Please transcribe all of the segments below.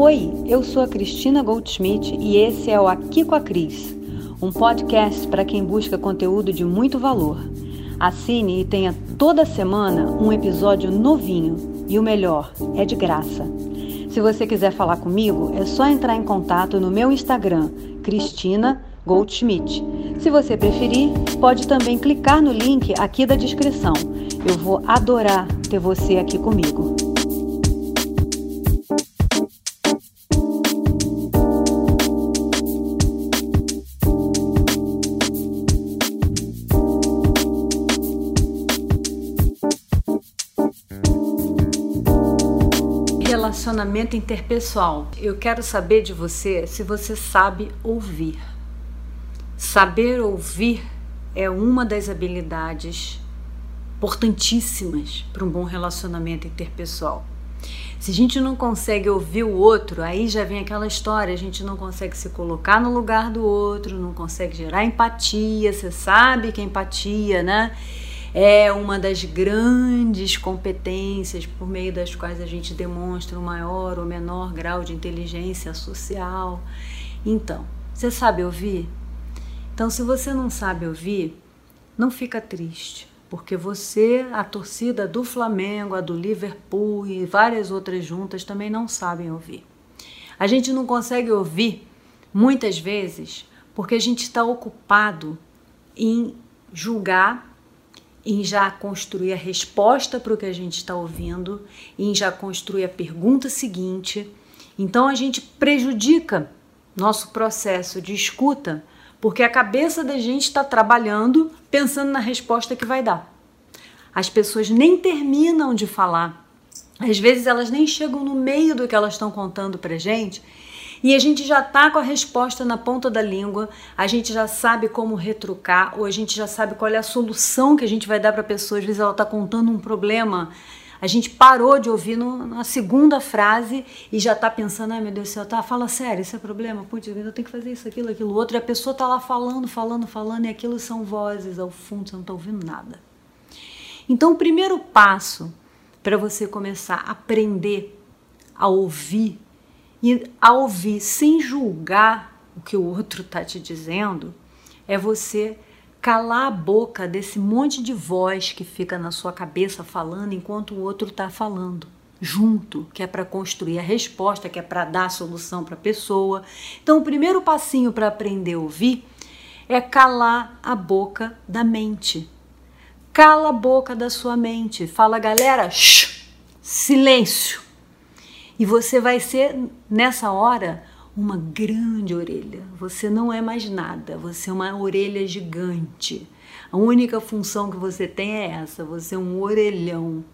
Oi, eu sou a Cristina Goldschmidt e esse é o Aqui com a Cris, um podcast para quem busca conteúdo de muito valor. Assine e tenha toda semana um episódio novinho e o melhor, é de graça. Se você quiser falar comigo, é só entrar em contato no meu Instagram, Cristina Goldschmidt. Se você preferir, pode também clicar no link aqui da descrição. Eu vou adorar ter você aqui comigo. Relacionamento interpessoal. Eu quero saber de você se você sabe ouvir. Saber ouvir é uma das habilidades importantíssimas para um bom relacionamento interpessoal. Se a gente não consegue ouvir o outro, aí já vem aquela história, a gente não consegue se colocar no lugar do outro, não consegue gerar empatia, você sabe que a empatia, né? É uma das grandes competências por meio das quais a gente demonstra um maior ou menor grau de inteligência social. Então, você sabe ouvir? Então, se você não sabe ouvir, não fica triste, porque você, a torcida do Flamengo, a do Liverpool e várias outras juntas também não sabem ouvir. A gente não consegue ouvir muitas vezes porque a gente está ocupado em julgar em já construir a resposta para o que a gente está ouvindo, em já construir a pergunta seguinte. Então a gente prejudica nosso processo de escuta, porque a cabeça da gente está trabalhando pensando na resposta que vai dar. As pessoas nem terminam de falar. Às vezes elas nem chegam no meio do que elas estão contando para gente e a gente já está com a resposta na ponta da língua, a gente já sabe como retrucar, ou a gente já sabe qual é a solução que a gente vai dar para a pessoa. Às vezes ela está contando um problema, a gente parou de ouvir no, na segunda frase e já está pensando, ai meu Deus do céu, tá, fala sério, esse é problema, putz, eu tenho que fazer isso, aquilo, aquilo outro, e a pessoa está lá falando, falando, falando, e aquilo são vozes ao fundo, você não está ouvindo nada. Então, o primeiro passo para você começar a aprender a ouvir e ao ouvir sem julgar o que o outro está te dizendo, é você calar a boca desse monte de voz que fica na sua cabeça falando enquanto o outro está falando junto, que é para construir a resposta, que é para dar a solução para a pessoa. Então, o primeiro passinho para aprender a ouvir é calar a boca da mente. Cala a boca da sua mente. Fala, galera, shh, silêncio. E você vai ser, nessa hora, uma grande orelha. Você não é mais nada, você é uma orelha gigante. A única função que você tem é essa, você é um orelhão.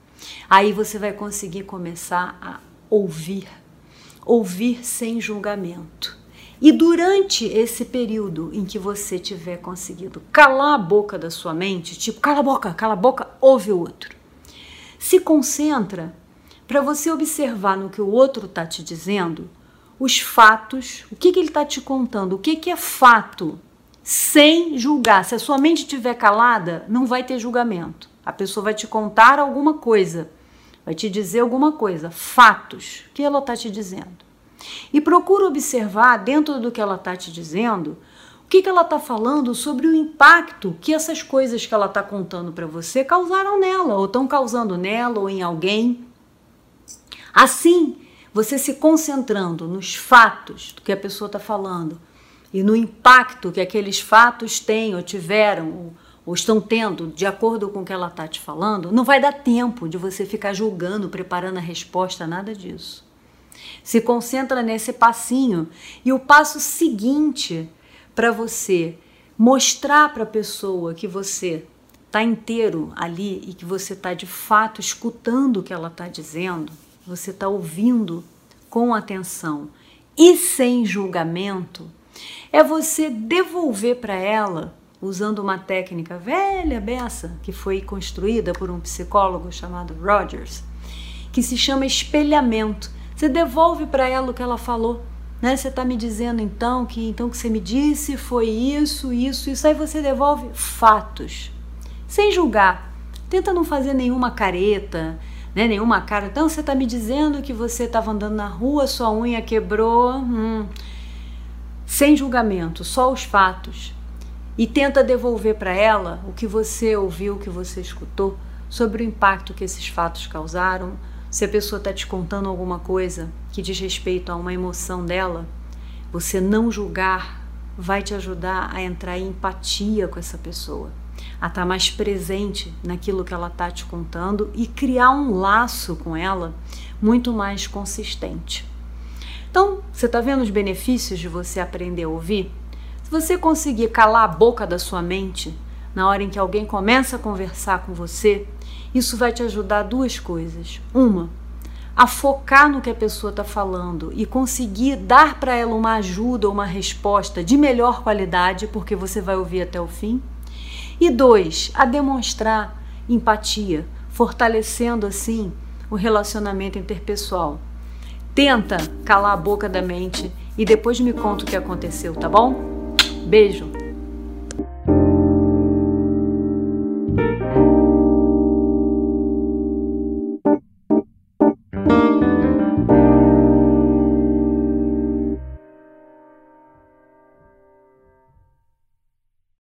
Aí você vai conseguir começar a ouvir, ouvir sem julgamento. E durante esse período em que você tiver conseguido calar a boca da sua mente, tipo, cala a boca, cala a boca, ouve o outro. Se concentra para você observar no que o outro está te dizendo os fatos, o que, que ele está te contando, o que, que é fato, sem julgar. Se a sua mente estiver calada, não vai ter julgamento. A pessoa vai te contar alguma coisa, vai te dizer alguma coisa, fatos, que ela está te dizendo. E procura observar dentro do que ela está te dizendo o que, que ela está falando sobre o impacto que essas coisas que ela está contando para você causaram nela, ou estão causando nela, ou em alguém. Assim, você se concentrando nos fatos do que a pessoa está falando e no impacto que aqueles fatos têm ou tiveram ou, ou estão tendo de acordo com o que ela está te falando, não vai dar tempo de você ficar julgando, preparando a resposta, nada disso. Se concentra nesse passinho e o passo seguinte para você mostrar para a pessoa que você está inteiro ali e que você está de fato escutando o que ela está dizendo você está ouvindo com atenção e sem julgamento, é você devolver para ela, usando uma técnica velha beça que foi construída por um psicólogo chamado Rogers, que se chama espelhamento. Você devolve para ela o que ela falou. Né? Você está me dizendo então que então que você me disse foi isso, isso, isso. Aí você devolve fatos, sem julgar. Tenta não fazer nenhuma careta, né? Nenhuma cara. Então você está me dizendo que você estava andando na rua, sua unha quebrou, hum. sem julgamento, só os fatos. E tenta devolver para ela o que você ouviu, o que você escutou sobre o impacto que esses fatos causaram. Se a pessoa está te contando alguma coisa que diz respeito a uma emoção dela, você não julgar vai te ajudar a entrar em empatia com essa pessoa a estar tá mais presente naquilo que ela está te contando e criar um laço com ela muito mais consistente. Então, você está vendo os benefícios de você aprender a ouvir? Se você conseguir calar a boca da sua mente na hora em que alguém começa a conversar com você, isso vai te ajudar duas coisas. Uma, a focar no que a pessoa está falando e conseguir dar para ela uma ajuda ou uma resposta de melhor qualidade, porque você vai ouvir até o fim. E dois, a demonstrar empatia, fortalecendo assim o relacionamento interpessoal. Tenta calar a boca da mente e depois me conta o que aconteceu, tá bom? Beijo!